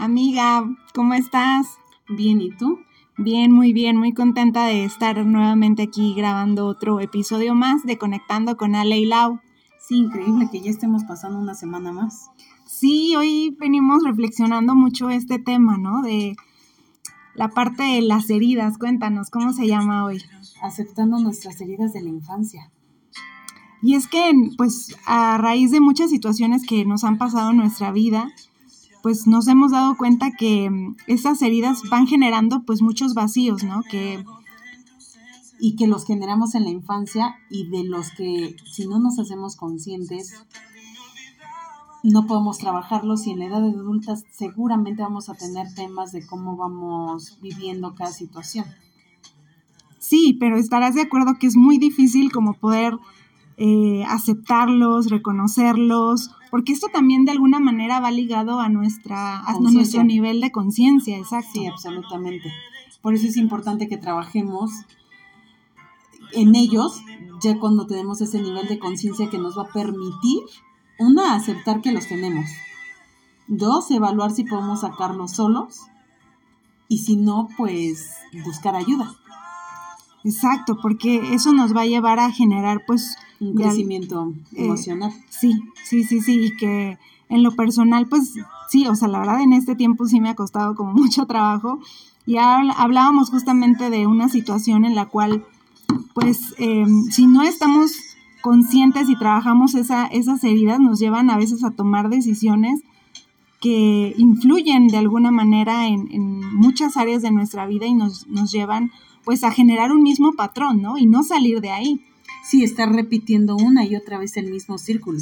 Amiga, ¿cómo estás? Bien, ¿y tú? Bien, muy bien, muy contenta de estar nuevamente aquí grabando otro episodio más de Conectando con Ale y Lau. Sí, increíble que ya estemos pasando una semana más. Sí, hoy venimos reflexionando mucho este tema, ¿no? De la parte de las heridas. Cuéntanos, ¿cómo se llama hoy? Aceptando nuestras heridas de la infancia. Y es que, pues, a raíz de muchas situaciones que nos han pasado en nuestra vida, pues nos hemos dado cuenta que mm, esas heridas van generando pues muchos vacíos, ¿no? Que y que los generamos en la infancia y de los que si no nos hacemos conscientes no podemos trabajarlos y en la edad de adultas seguramente vamos a tener temas de cómo vamos viviendo cada situación. Sí, pero estarás de acuerdo que es muy difícil como poder eh, aceptarlos, reconocerlos, porque esto también de alguna manera va ligado a, nuestra, a nuestro nivel de conciencia, exacto. Sí, absolutamente. Por eso es importante que trabajemos en ellos, ya cuando tenemos ese nivel de conciencia que nos va a permitir, una, aceptar que los tenemos. Dos, evaluar si podemos sacarlos solos. Y si no, pues buscar ayuda. Exacto, porque eso nos va a llevar a generar pues un crecimiento eh, emocional. sí, sí, sí, sí, y que en lo personal, pues sí, o sea, la verdad en este tiempo sí me ha costado como mucho trabajo. Y hablábamos justamente de una situación en la cual, pues, em, si no estamos conscientes y trabajamos esa, esas heridas, nos llevan a veces a tomar decisiones que influyen de alguna manera en, en muchas áreas de nuestra vida y nos, nos llevan pues a generar un mismo patrón, ¿no? Y no salir de ahí sí estar repitiendo una y otra vez el mismo círculo.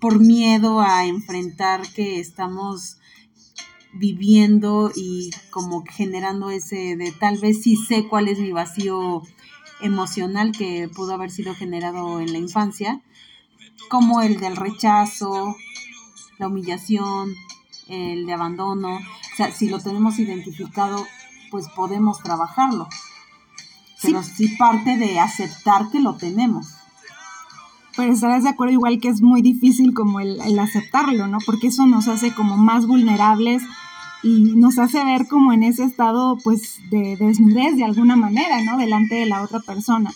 Por miedo a enfrentar que estamos viviendo y como generando ese de tal vez sí sé cuál es mi vacío emocional que pudo haber sido generado en la infancia, como el del rechazo, la humillación, el de abandono. O sea, si lo tenemos identificado, pues podemos trabajarlo pero sí parte de aceptar que lo tenemos. Pero estarás de acuerdo igual que es muy difícil como el, aceptarlo, ¿no? Porque eso nos hace como más vulnerables y nos hace ver como en ese estado pues de desnudez de alguna manera, ¿no? Delante de la otra persona.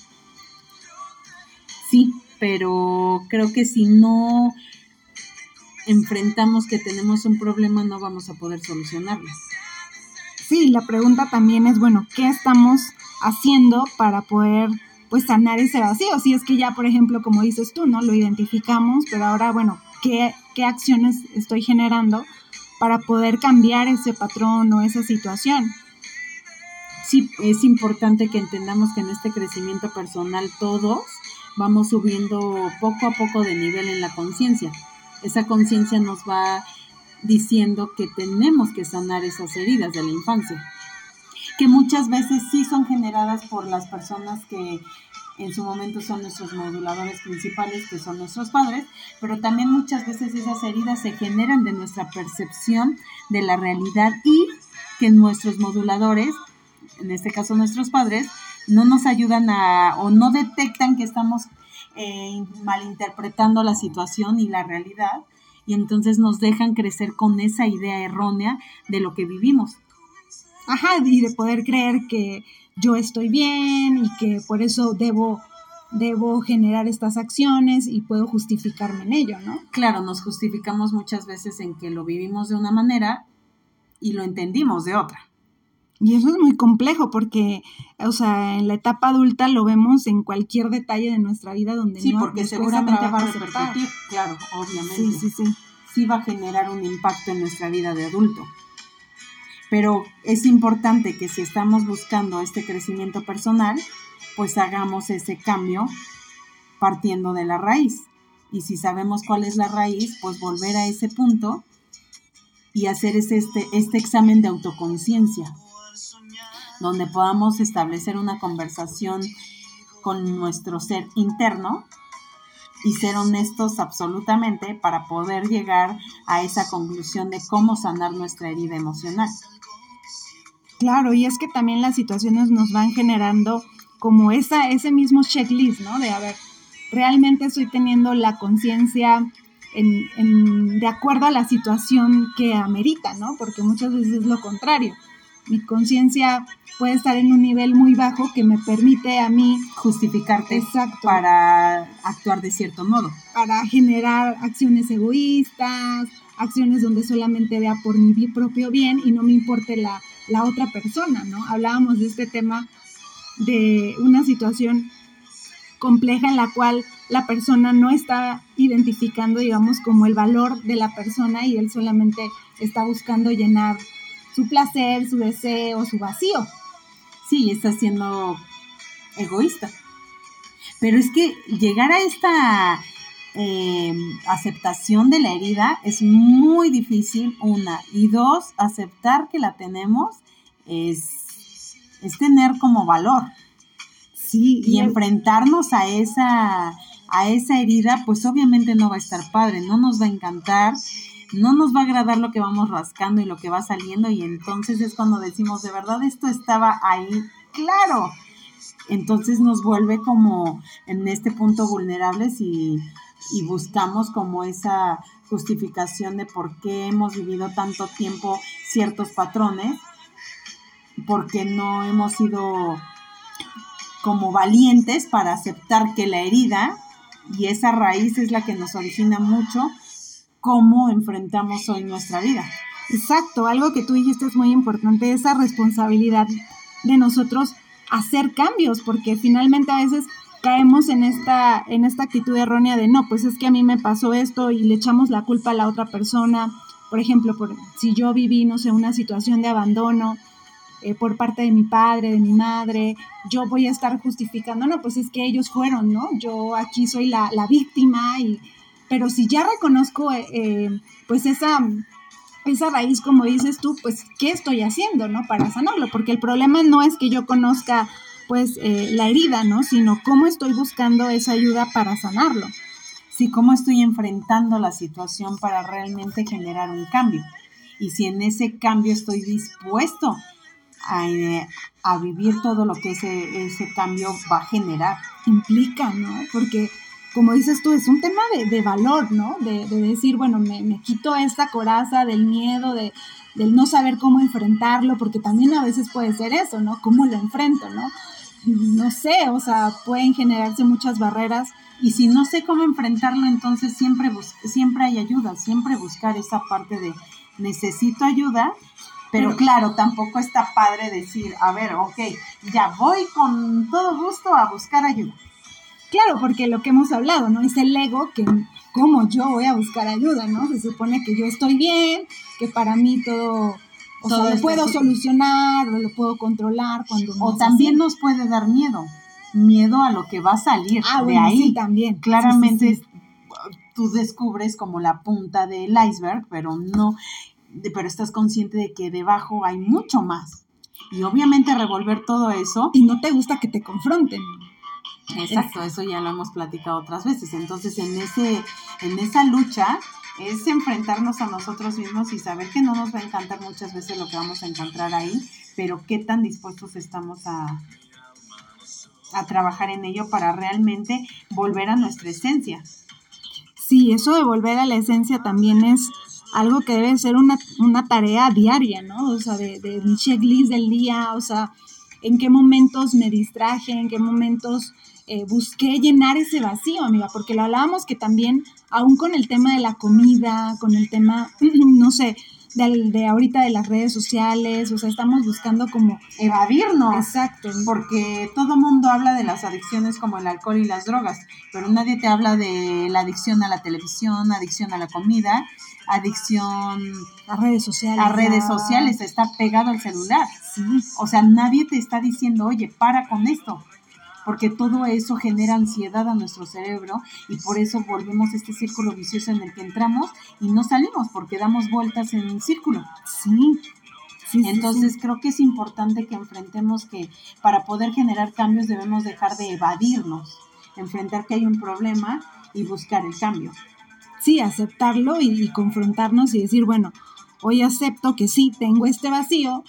Sí, pero creo que si no enfrentamos que tenemos un problema no vamos a poder solucionarlo. Sí, la pregunta también es, bueno, ¿qué estamos haciendo para poder pues sanar ese vacío. Si es que ya, por ejemplo, como dices tú, ¿no? Lo identificamos, pero ahora, bueno, ¿qué, qué acciones estoy generando para poder cambiar ese patrón o esa situación? Sí, es importante que entendamos que en este crecimiento personal todos vamos subiendo poco a poco de nivel en la conciencia. Esa conciencia nos va diciendo que tenemos que sanar esas heridas de la infancia que muchas veces sí son generadas por las personas que en su momento son nuestros moduladores principales, que son nuestros padres, pero también muchas veces esas heridas se generan de nuestra percepción de la realidad y que nuestros moduladores, en este caso nuestros padres, no nos ayudan a o no detectan que estamos eh, malinterpretando la situación y la realidad y entonces nos dejan crecer con esa idea errónea de lo que vivimos. Ajá, y de poder creer que yo estoy bien y que por eso debo debo generar estas acciones y puedo justificarme en ello, ¿no? Claro, nos justificamos muchas veces en que lo vivimos de una manera y lo entendimos de otra. Y eso es muy complejo porque, o sea, en la etapa adulta lo vemos en cualquier detalle de nuestra vida donde sí, porque seguramente va a repercutir, claro, obviamente. Sí, sí, sí. Sí va a generar un impacto en nuestra vida de adulto. Pero es importante que si estamos buscando este crecimiento personal, pues hagamos ese cambio partiendo de la raíz. Y si sabemos cuál es la raíz, pues volver a ese punto y hacer este, este examen de autoconciencia, donde podamos establecer una conversación con nuestro ser interno y ser honestos absolutamente para poder llegar a esa conclusión de cómo sanar nuestra herida emocional. Claro, y es que también las situaciones nos van generando como esa, ese mismo checklist, ¿no? De, a ver, realmente estoy teniendo la conciencia en, de acuerdo a la situación que amerita, ¿no? Porque muchas veces es lo contrario. Mi conciencia puede estar en un nivel muy bajo que me permite a mí justificarte para actuar de cierto modo. Para generar acciones egoístas, acciones donde solamente vea por mi propio bien y no me importe la, la otra persona, ¿no? Hablábamos de este tema de una situación compleja en la cual la persona no está identificando, digamos, como el valor de la persona y él solamente está buscando llenar su placer, su deseo, su vacío. Sí, está siendo egoísta. Pero es que llegar a esta em, aceptación de la herida es muy difícil, una. Y dos, aceptar que la tenemos es, es tener como valor. Sí, y enfrentarnos a esa, a esa herida, pues obviamente no va a estar padre, no nos va a encantar, no nos va a agradar lo que vamos rascando y lo que va saliendo y entonces es cuando decimos, de verdad esto estaba ahí, claro. Entonces nos vuelve como en este punto vulnerables y, y buscamos como esa justificación de por qué hemos vivido tanto tiempo ciertos patrones, porque no hemos sido como valientes para aceptar que la herida y esa raíz es la que nos origina mucho cómo enfrentamos hoy nuestra vida. Exacto, algo que tú dijiste es muy importante, esa responsabilidad de nosotros hacer cambios, porque finalmente a veces caemos en esta, en esta actitud errónea de no, pues es que a mí me pasó esto y le echamos la culpa a la otra persona. Por ejemplo, por, si yo viví, no sé, una situación de abandono eh, por parte de mi padre, de mi madre, yo voy a estar justificando, no, pues es que ellos fueron, ¿no? Yo aquí soy la, víctima, y, pero si ya reconozco eh, eh, pues esa, esa raíz, como dices tú, pues ¿qué estoy haciendo, ¿no? Para sanarlo, porque el problema no es que yo conozca pues la herida, ¿no? Sino cómo estoy buscando esa ayuda para sanarlo. Sí, cómo estoy enfrentando la situación para realmente generar un cambio. Y si en ese cambio estoy dispuesto a, vivir todo lo que ese, ese cambio va a generar. Implica, ¿no? Porque como dices tú, es un tema de, valor, ¿no? De, decir, bueno, me, quito esta coraza del miedo, de, del no saber cómo enfrentarlo, porque también a veces puede ser eso, ¿no? ¿Cómo lo enfrento, ¿no? No sé, o sea, pueden generarse muchas barreras. Y si no sé cómo enfrentarlo, entonces siempre, siempre hay ayuda, siempre buscar esa parte de necesito ayuda pero claro, tampoco está padre decir, a ver, ok, ya voy con todo gusto a buscar ayuda. Claro, porque lo que hemos hablado, ¿no? Es el ego que, ¿cómo yo voy a buscar ayuda, ¿no? Se supone que yo estoy bien, que para mí todo, o sea, lo puedo solucionar, o lo puedo controlar cuando O también nos puede dar miedo, miedo a lo que va a salir ah, de ahí. también. Claramente tú descubres como la punta del iceberg, pero no, pero estás consciente de que debajo hay mucho más. Y obviamente revolver todo eso. Y no te gusta que te confronten. Exacto, eso ya lo hemos platicado otras veces. Entonces, en, ese, en esa lucha es enfrentarnos a nosotros mismos y saber que no nos va a encantar muchas veces lo que vamos a encontrar ahí, pero qué tan dispuestos estamos a, a trabajar en ello para realmente volver a nuestra esencia. Sí, eso de volver a la esencia también es algo que debe ser una, tarea diaria, ¿no? O sea, de, de, mi checklist del día, o sea, en qué momentos me distraje, en qué momentos eh, busqué llenar ese vacío, amiga, porque lo hablábamos que también, aún con el tema de la comida, con el tema, no sé, de, de, ahorita de las redes sociales, o sea, estamos buscando como evadirnos. Exacto. Porque todo mundo habla de las adicciones como el alcohol y las drogas, pero nadie te habla de la adicción a la televisión, adicción a la comida, adicción a redes sociales. A redes sociales, está pegado al celular. Sí. O sea, nadie te está diciendo, oye, para con esto porque todo eso genera ansiedad a nuestro cerebro y por eso volvemos a este círculo vicioso en el que entramos y no salimos porque damos vueltas en un círculo. Sí. Entonces creo que es importante que enfrentemos que para poder generar cambios debemos dejar de evadirnos, enfrentar que hay un problema y buscar el cambio. Sí, aceptarlo y confrontarnos y decir, bueno, hoy acepto que sí, tengo este vacío,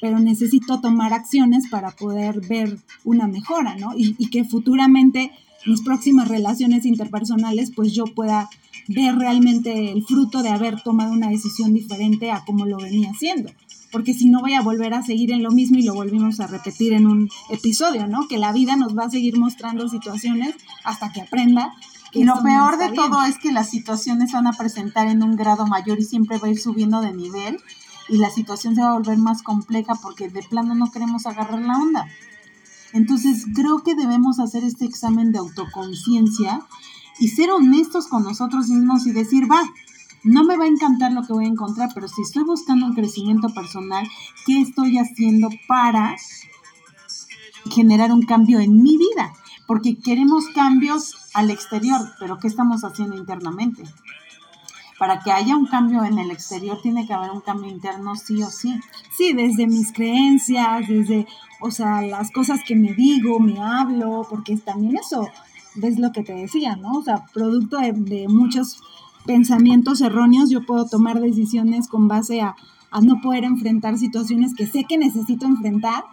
pero necesito tomar acciones para poder ver una mejora, ¿no? Y, que futuramente mis próximas relaciones interpersonales, pues yo pueda ver realmente el fruto de haber tomado una decisión diferente a como lo venía haciendo. Porque si no voy a volver a seguir en lo mismo y lo volvimos a repetir en un episodio, ¿no? Que la vida nos va a seguir mostrando situaciones hasta que aprenda. y lo peor de todo es que las situaciones van a presentar en un grado mayor y siempre va a ir subiendo de nivel y la situación se va a volver más compleja porque de plano no queremos agarrar la onda. Entonces creo que debemos hacer este examen de autoconciencia y ser honestos con nosotros mismos y decir, va, no me va a encantar lo que voy a encontrar, pero si estoy buscando un crecimiento personal, ¿qué estoy haciendo para generar un cambio en mi vida? Porque queremos cambios al exterior, pero ¿qué estamos haciendo internamente? Para que haya un cambio en el exterior tiene que haber un cambio interno sí o sí. Sí, desde mis creencias, desde, o sea, las cosas que me digo, me hablo, porque también eso ves lo que te decía, ¿no? O sea, producto de, muchos pensamientos erróneos, yo puedo tomar decisiones con base a, a, no poder enfrentar situaciones que sé que necesito enfrentar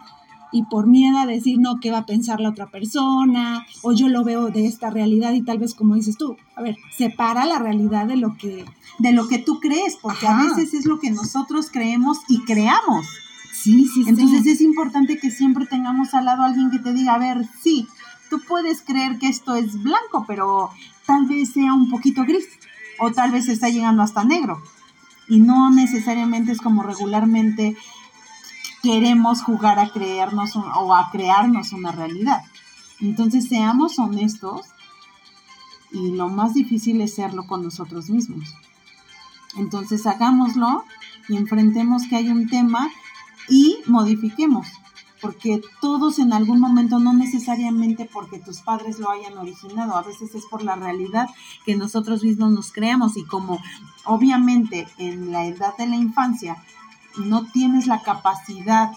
y por miedo a decir, no, ¿qué va a pensar la otra persona? O yo lo veo de esta realidad y tal vez como dices tú, a ver, separa la realidad de lo que... De lo que tú crees, porque a veces es lo que nosotros creemos y creamos. Sí, sí, Entonces es importante que siempre tengamos al lado a alguien que te diga, a ver, sí, tú puedes creer que esto es blanco, pero tal vez sea un poquito gris o tal vez está llegando hasta negro. Y no necesariamente es como regularmente queremos jugar a creernos o a crearnos una realidad. Entonces seamos honestos y lo más difícil es serlo con nosotros mismos. Entonces hagámoslo y enfrentemos que hay un tema y modifiquemos porque todos en algún momento, no necesariamente porque tus padres lo hayan originado, a veces es por la realidad que nosotros mismos nos creamos y como obviamente en la edad de la infancia no tienes la capacidad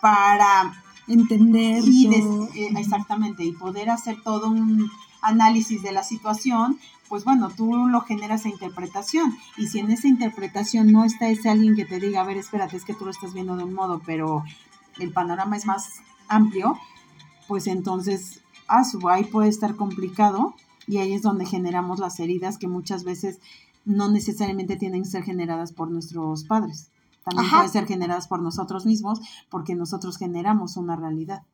para entender y eh, exactamente y poder hacer todo un análisis de la situación, pues bueno, tú lo generas a interpretación. Y si en esa interpretación no está ese alguien que te diga, a ver, espérate, es que tú lo estás viendo de un modo, pero el panorama es más amplio, pues entonces, ah, ahí puede estar complicado y ahí es donde generamos las heridas que muchas veces no necesariamente tienen que ser generadas por nuestros padres. También pueden ser generadas por nosotros mismos porque nosotros generamos una realidad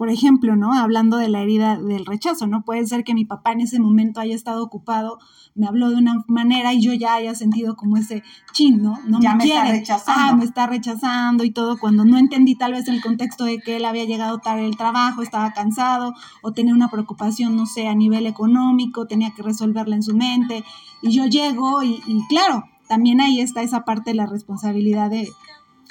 por ejemplo, ¿no? Hablando de la herida del rechazo, ¿no? Puede ser que mi papá en ese momento haya estado ocupado, me habló de una manera y yo ya haya sentido como ese chin, ¿no? No ya me, está rechazando. Ah, me está rechazando y todo, cuando no entendí tal vez el contexto de que él había llegado tarde el trabajo, estaba cansado o tenía una preocupación, no sé, a nivel económico, tenía que resolverla en su mente y yo llego y, y claro, también ahí está esa parte de la responsabilidad de,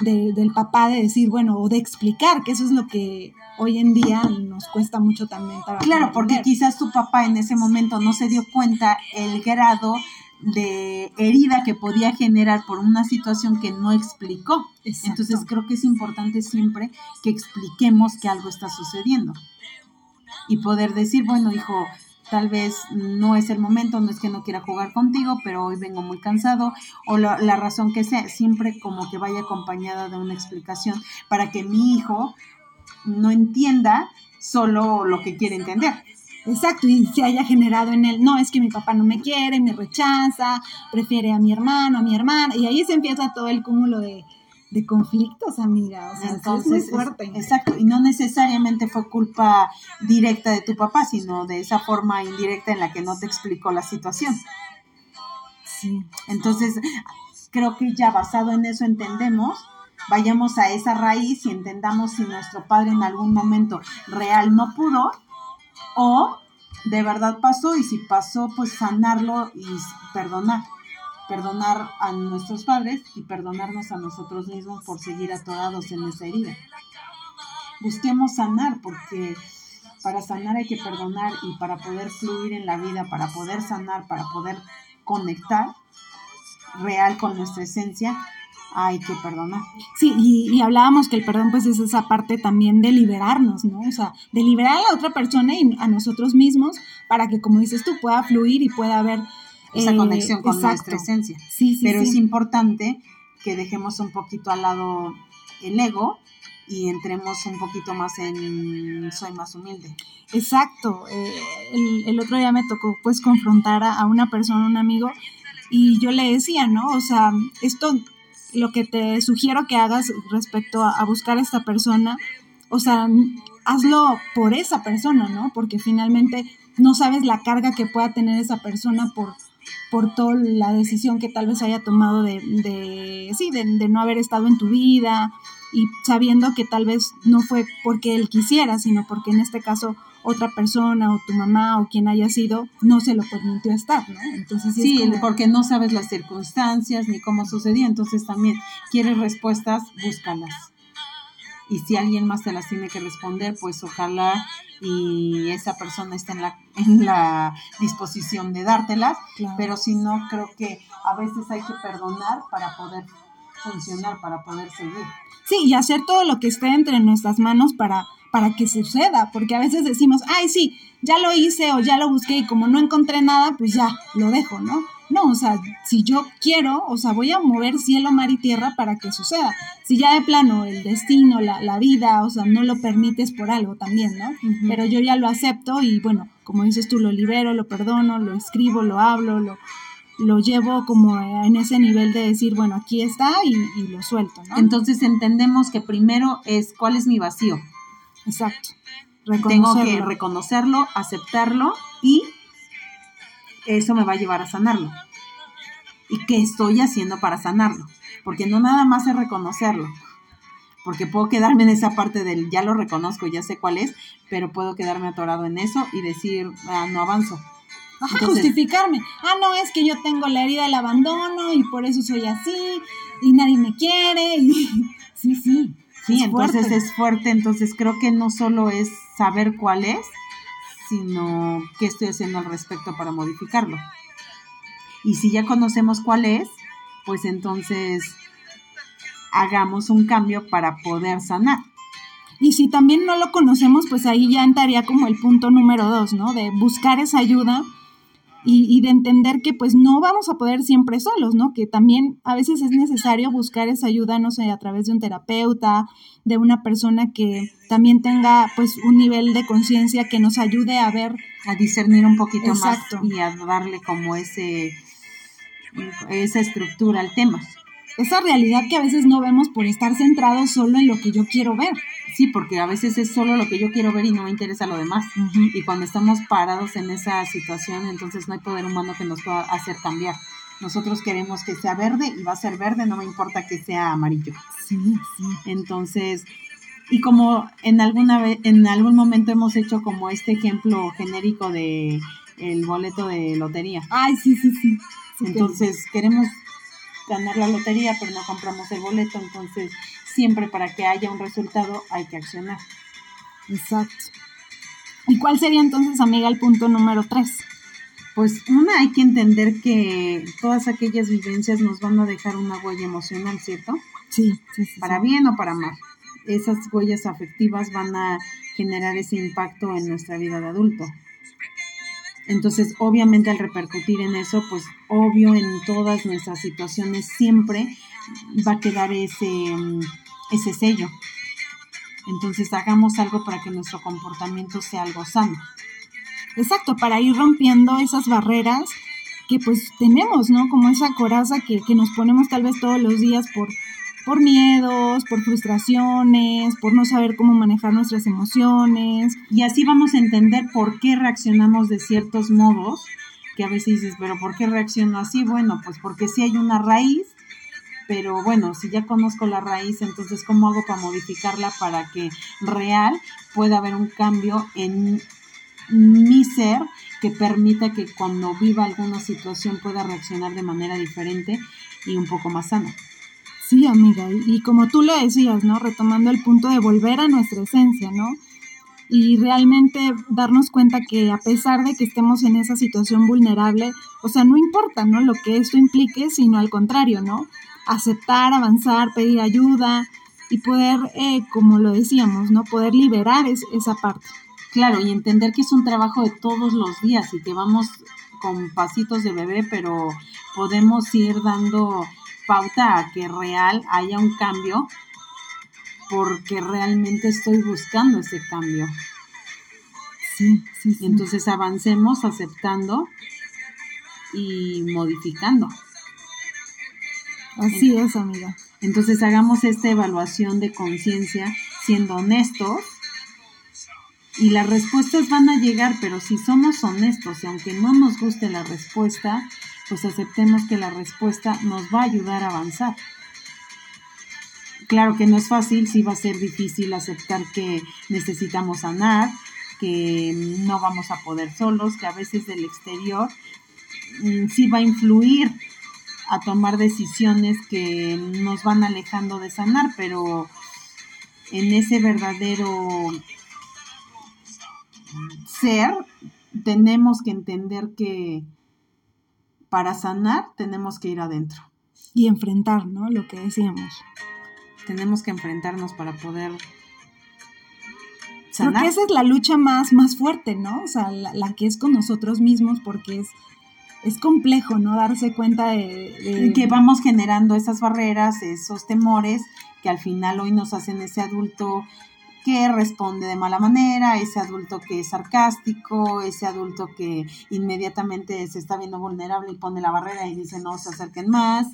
del papá de decir, bueno, o de explicar, que eso es lo que hoy en día nos cuesta mucho también para Claro, porque quizás tu papá en ese momento no se dio cuenta el grado de herida que podía generar por una situación que no explicó. Entonces creo que es importante siempre que expliquemos que algo está sucediendo. Y poder decir, bueno, hijo, tal vez no es el momento, no es que no quiera jugar contigo, pero hoy vengo muy cansado, o la, razón que sea, siempre como que vaya acompañada de una explicación para que mi hijo no entienda solo lo que quiere entender. Exacto, y se haya generado en él, no, es que mi papá no me quiere, me rechaza, prefiere a mi hermano, a mi hermana, y ahí se empieza todo el cúmulo de, de conflictos, amiga. O sea, Entonces, es fuerte. exacto, y no necesariamente fue culpa directa de tu papá, sino de esa forma indirecta en la que no te explicó la situación. Sí. Entonces, creo que ya basado en eso entendemos, vayamos a esa raíz y entendamos si nuestro padre en algún momento real no pudo o de verdad pasó y si pasó, pues sanarlo y perdonar perdonar a nuestros padres y perdonarnos a nosotros mismos por seguir atorados en esa herida. Busquemos sanar porque para sanar hay que perdonar y para poder fluir en la vida, para poder sanar, para poder conectar real con nuestra esencia, hay que perdonar. Sí, y, hablábamos que el perdón pues es esa parte también de liberarnos, ¿no? O sea, de liberar a la otra persona y a nosotros mismos para que, como dices tú, pueda fluir y pueda haber esa conexión con nuestra esencia. Sí, Pero es importante que dejemos un poquito al lado el ego y entremos un poquito más en soy más humilde. Exacto. Eh, el, otro día me tocó pues confrontar a, una persona, un amigo, y yo le decía, ¿no? O sea, esto, lo que te sugiero que hagas respecto a, a buscar a esta persona, o sea, hazlo por esa persona, ¿no? Porque finalmente no sabes la carga que pueda tener esa persona por, por toda la decisión que tal vez haya tomado de, de sí, de, no haber estado en tu vida y sabiendo que tal vez no fue porque él quisiera, sino porque en este caso otra persona o tu mamá o quien haya sido no se lo permitió estar, ¿no? Entonces sí, porque no sabes las circunstancias ni cómo sucedió, entonces también quieres respuestas, búscalas. Y si alguien más te las tiene que responder, pues ojalá y esa persona esté en la, en la disposición de dártelas, pero si no, creo que a veces hay que perdonar para poder funcionar, para poder seguir. Sí, y hacer todo lo que esté entre nuestras manos para, para que suceda, porque a veces decimos, ay, sí, ya lo hice o ya lo busqué y como no encontré nada, pues ya lo dejo, ¿no? No, o sea, si yo quiero, o sea, voy a mover cielo, mar y tierra para que suceda. Si ya de plano el destino, la, la vida, o sea, no lo permites por algo también, ¿no? Pero yo ya lo acepto y bueno, como dices tú, lo libero, lo perdono, lo escribo, lo hablo, lo, lo llevo como en ese nivel de decir, bueno, aquí está y, lo suelto, ¿no? Entonces entendemos que primero es cuál es mi vacío. Exacto. Tengo que reconocerlo, aceptarlo y eso me va a llevar a sanarlo. ¿Y qué estoy haciendo para sanarlo? Porque no nada más es reconocerlo, porque puedo quedarme en esa parte del ya lo reconozco, ya sé cuál es, pero puedo quedarme atorado en eso y decir, ah, no avanzo. Ajá, justificarme. Ah, no, es que yo tengo la herida del abandono y por eso soy así y nadie me quiere. Y... sí, sí. Sí, entonces es fuerte. Entonces creo que no solo es saber cuál es, sino qué estoy haciendo al respecto para modificarlo. Y si ya conocemos cuál es, pues entonces hagamos un cambio para poder sanar. Y si también no lo conocemos, pues ahí ya entraría como el punto número dos, ¿no? De buscar esa ayuda y, de entender que pues no vamos a poder siempre solos, ¿no? Que también a veces es necesario buscar esa ayuda, no sé, a través de un terapeuta, de una persona que también tenga pues un nivel de conciencia que nos ayude a ver. A discernir un poquito más y a darle como ese esa estructura al tema esa realidad que a veces no vemos por estar centrados solo en lo que yo quiero ver. Sí, porque a veces es solo lo que yo quiero ver y no me interesa lo demás. Y cuando estamos parados en esa situación, entonces no hay poder humano que nos pueda hacer cambiar. Nosotros queremos que sea verde y va a ser verde, no me importa que sea amarillo. Sí, sí. Entonces, y como en alguna vez, en algún momento hemos hecho como este ejemplo genérico de el boleto de lotería. Ay, sí, sí, sí. Entonces, queremos ganar la lotería, pero no compramos el boleto, entonces siempre para que haya un resultado hay que accionar. Exacto. ¿Y cuál sería entonces, amiga, el punto número tres? Pues una, hay que entender que todas aquellas vivencias nos van a dejar una huella emocional, ¿cierto? Sí, sí, sí. Para bien o para mal. Esas huellas afectivas van a generar ese impacto en nuestra vida de adulto. Entonces, obviamente al repercutir en eso, pues obvio en todas nuestras situaciones siempre va a quedar ese, mm, ese sello. Entonces, hagamos algo para que nuestro comportamiento sea algo sano. Exacto, para ir rompiendo esas barreras que pues tenemos, ¿no? Como esa coraza que, que nos ponemos tal vez todos los días por por miedos, por frustraciones, por no saber cómo manejar nuestras emociones. Y así vamos a entender por qué reaccionamos de ciertos modos, que a veces dices, pero ¿por qué reacciono así? Bueno, pues porque sí hay una raíz, pero bueno, si ya conozco la raíz, entonces ¿cómo hago para modificarla para que real pueda haber un cambio en mi ser que permita que cuando viva alguna situación pueda reaccionar de manera diferente y un poco más sana? Sí, amiga, y, como tú lo decías, ¿no? Retomando el punto de volver a nuestra esencia, ¿no? Y realmente darnos cuenta que a pesar de que estemos en esa situación vulnerable, o sea, no importa, ¿no? Lo que esto implique, sino al contrario, ¿no? Aceptar, avanzar, pedir ayuda y poder, eh, como lo decíamos, ¿no? Poder liberar esa parte. Claro, y entender que es un trabajo de todos los días y que vamos con pasitos de bebé, pero podemos ir dando pauta a que real haya un cambio porque realmente estoy buscando ese cambio. Sí, sí, sí. Entonces avancemos aceptando y modificando. Así es, amiga. Entonces hagamos esta evaluación de conciencia siendo honestos y las respuestas van a llegar, pero si somos honestos y aunque no nos guste la respuesta, pues aceptemos que la respuesta nos va a ayudar a avanzar. Claro que no es fácil, sí va a ser difícil aceptar que necesitamos sanar, que no vamos a poder solos, que a veces del exterior mm, sí va a influir a tomar decisiones que nos van alejando de sanar, pero en ese verdadero ser tenemos que entender que para sanar tenemos que ir adentro. Y enfrentar, ¿no? Lo que decíamos. Tenemos que enfrentarnos para poder sanar. Creo que esa es la lucha más, más fuerte, ¿no? O sea, la, que es con nosotros mismos, porque es, es complejo, ¿no? Darse cuenta de, de... Que vamos generando esas barreras, esos temores, que al final hoy nos hacen ese adulto que responde de mala manera, ese adulto que es sarcástico, ese adulto que inmediatamente se está viendo vulnerable y pone la barrera y dice no se acerquen más.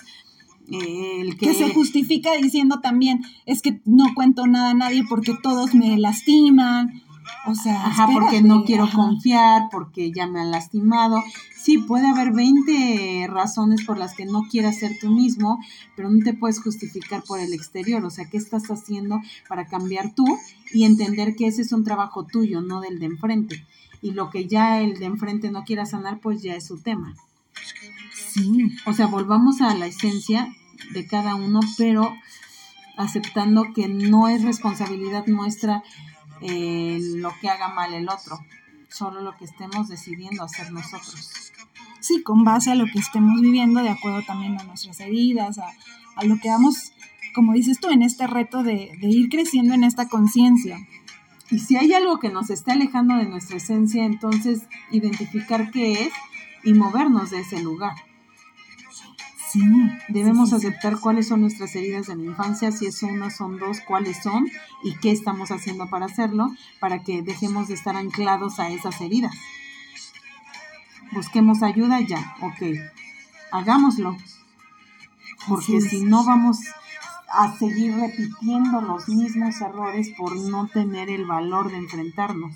Eh, el que... se justifica diciendo también es que no cuento nada a nadie porque todos me lastiman. O sea, ajá, porque no quiero confiar, porque ya me han lastimado. Sí, puede haber 20 razones por las que no quieras ser tú mismo, pero no te puedes justificar por el exterior. O sea, ¿qué estás haciendo para cambiar tú y entender que ese es un trabajo tuyo, no del de enfrente? Y lo que ya el de enfrente no quiera sanar, pues ya es su tema. Sí. O sea, volvamos a la esencia de cada uno, pero aceptando que no es responsabilidad nuestra eh, lo que haga mal el otro, solo lo que estemos decidiendo hacer nosotros sí, con base a lo que estemos viviendo, de acuerdo también a nuestras heridas, a, lo que vamos, como dices tú, en este reto de, de ir creciendo en esta conciencia. Y si hay algo que nos está alejando de nuestra esencia, entonces identificar qué es y movernos de ese lugar. Sí, debemos aceptar cuáles son nuestras heridas de la infancia, si es una, son dos, cuáles son y qué estamos haciendo para hacerlo, para que dejemos de estar anclados a esas heridas busquemos ayuda ya, ok, hagámoslo, porque si no vamos a seguir repitiendo los mismos errores por no tener el valor de enfrentarnos.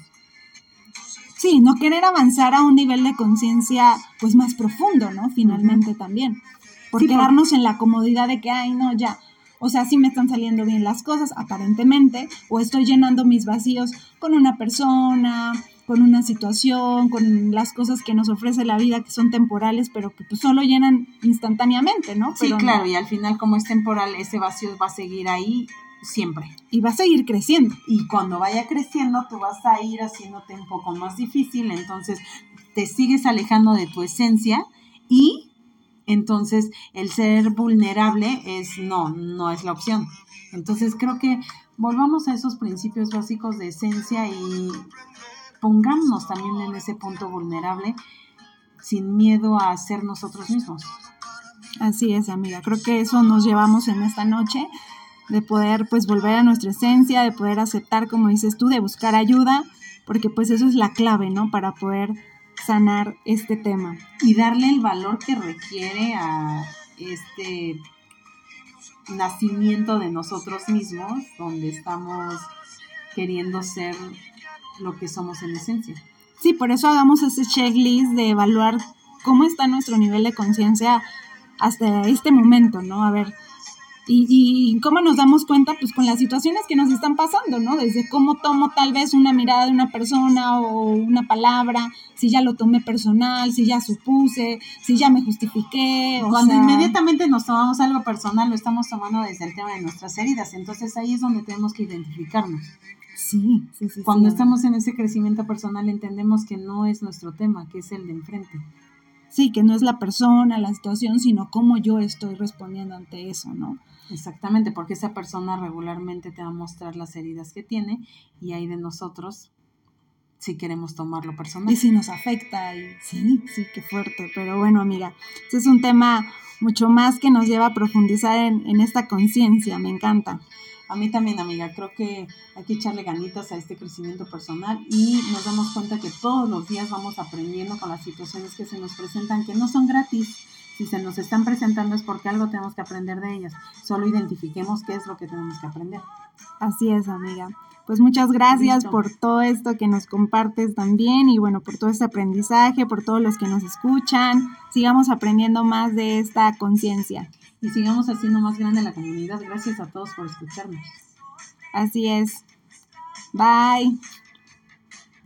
Sí, no querer avanzar a un nivel de conciencia pues más profundo, ¿no? Finalmente también. Por quedarnos en la comodidad de que, ay, no, ya, o sea, sí me están saliendo bien las cosas, aparentemente, o estoy llenando mis vacíos con una persona, con una situación, con las cosas que nos ofrece la vida que son temporales, pero que pues solo llenan instantáneamente, ¿no? sí, claro, y al final como es temporal, ese vacío va a seguir ahí siempre. Y va a seguir creciendo. Y cuando vaya creciendo, tú vas a ir haciéndote un poco más difícil, entonces te sigues alejando de tu esencia y entonces el ser vulnerable es no, no es la opción. Entonces creo que volvamos a esos principios básicos de esencia y pongámonos también en ese punto vulnerable sin miedo a ser nosotros mismos. Así es, amiga. Creo que eso nos llevamos en esta noche, de poder pues volver a nuestra esencia, de poder aceptar, como dices tú, de buscar ayuda, porque pues eso es la clave, ¿no? Para poder sanar este tema. Y darle el valor que requiere a este nacimiento de nosotros mismos, donde estamos queriendo ser lo que somos en esencia. Sí, por eso hagamos ese checklist de evaluar cómo está nuestro nivel de conciencia hasta este momento, ¿no? A ver, y, y, cómo nos damos cuenta, pues con las situaciones que nos están pasando, ¿no? Desde cómo tomo tal vez una mirada de una persona o una palabra, si ya lo tomé personal, si ya supuse, si ya me justifiqué. Cuando inmediatamente nos tomamos algo personal, lo estamos tomando desde el tema de nuestras heridas, entonces ahí es donde tenemos que identificarnos. Sí, sí, sí. Cuando estamos en ese crecimiento personal entendemos que no es nuestro tema, que es el de enfrente. Sí, que no es la persona, la situación, sino cómo yo estoy respondiendo ante eso, ¿no? Exactamente, porque esa persona regularmente te va a mostrar las heridas que tiene y hay de nosotros si queremos tomarlo personal. Y si nos afecta, y sí, sí, qué fuerte. Pero bueno, amiga, ese es un tema mucho más que nos lleva a profundizar en, en esta conciencia, me encanta. A mí también, amiga, creo que hay que echarle ganitas a este crecimiento personal y nos damos cuenta que todos los días vamos aprendiendo con las situaciones que se nos presentan, que no son gratis. Si se nos están presentando es porque algo tenemos que aprender de ellas. Solo identifiquemos qué es lo que tenemos que aprender. Así es, amiga. Pues muchas gracias por todo esto que nos compartes también y bueno, por todo este aprendizaje, por todos los que nos escuchan. Sigamos aprendiendo más de esta conciencia y sigamos haciendo más grande la comunidad. Gracias a todos por escucharnos. Así es. Bye.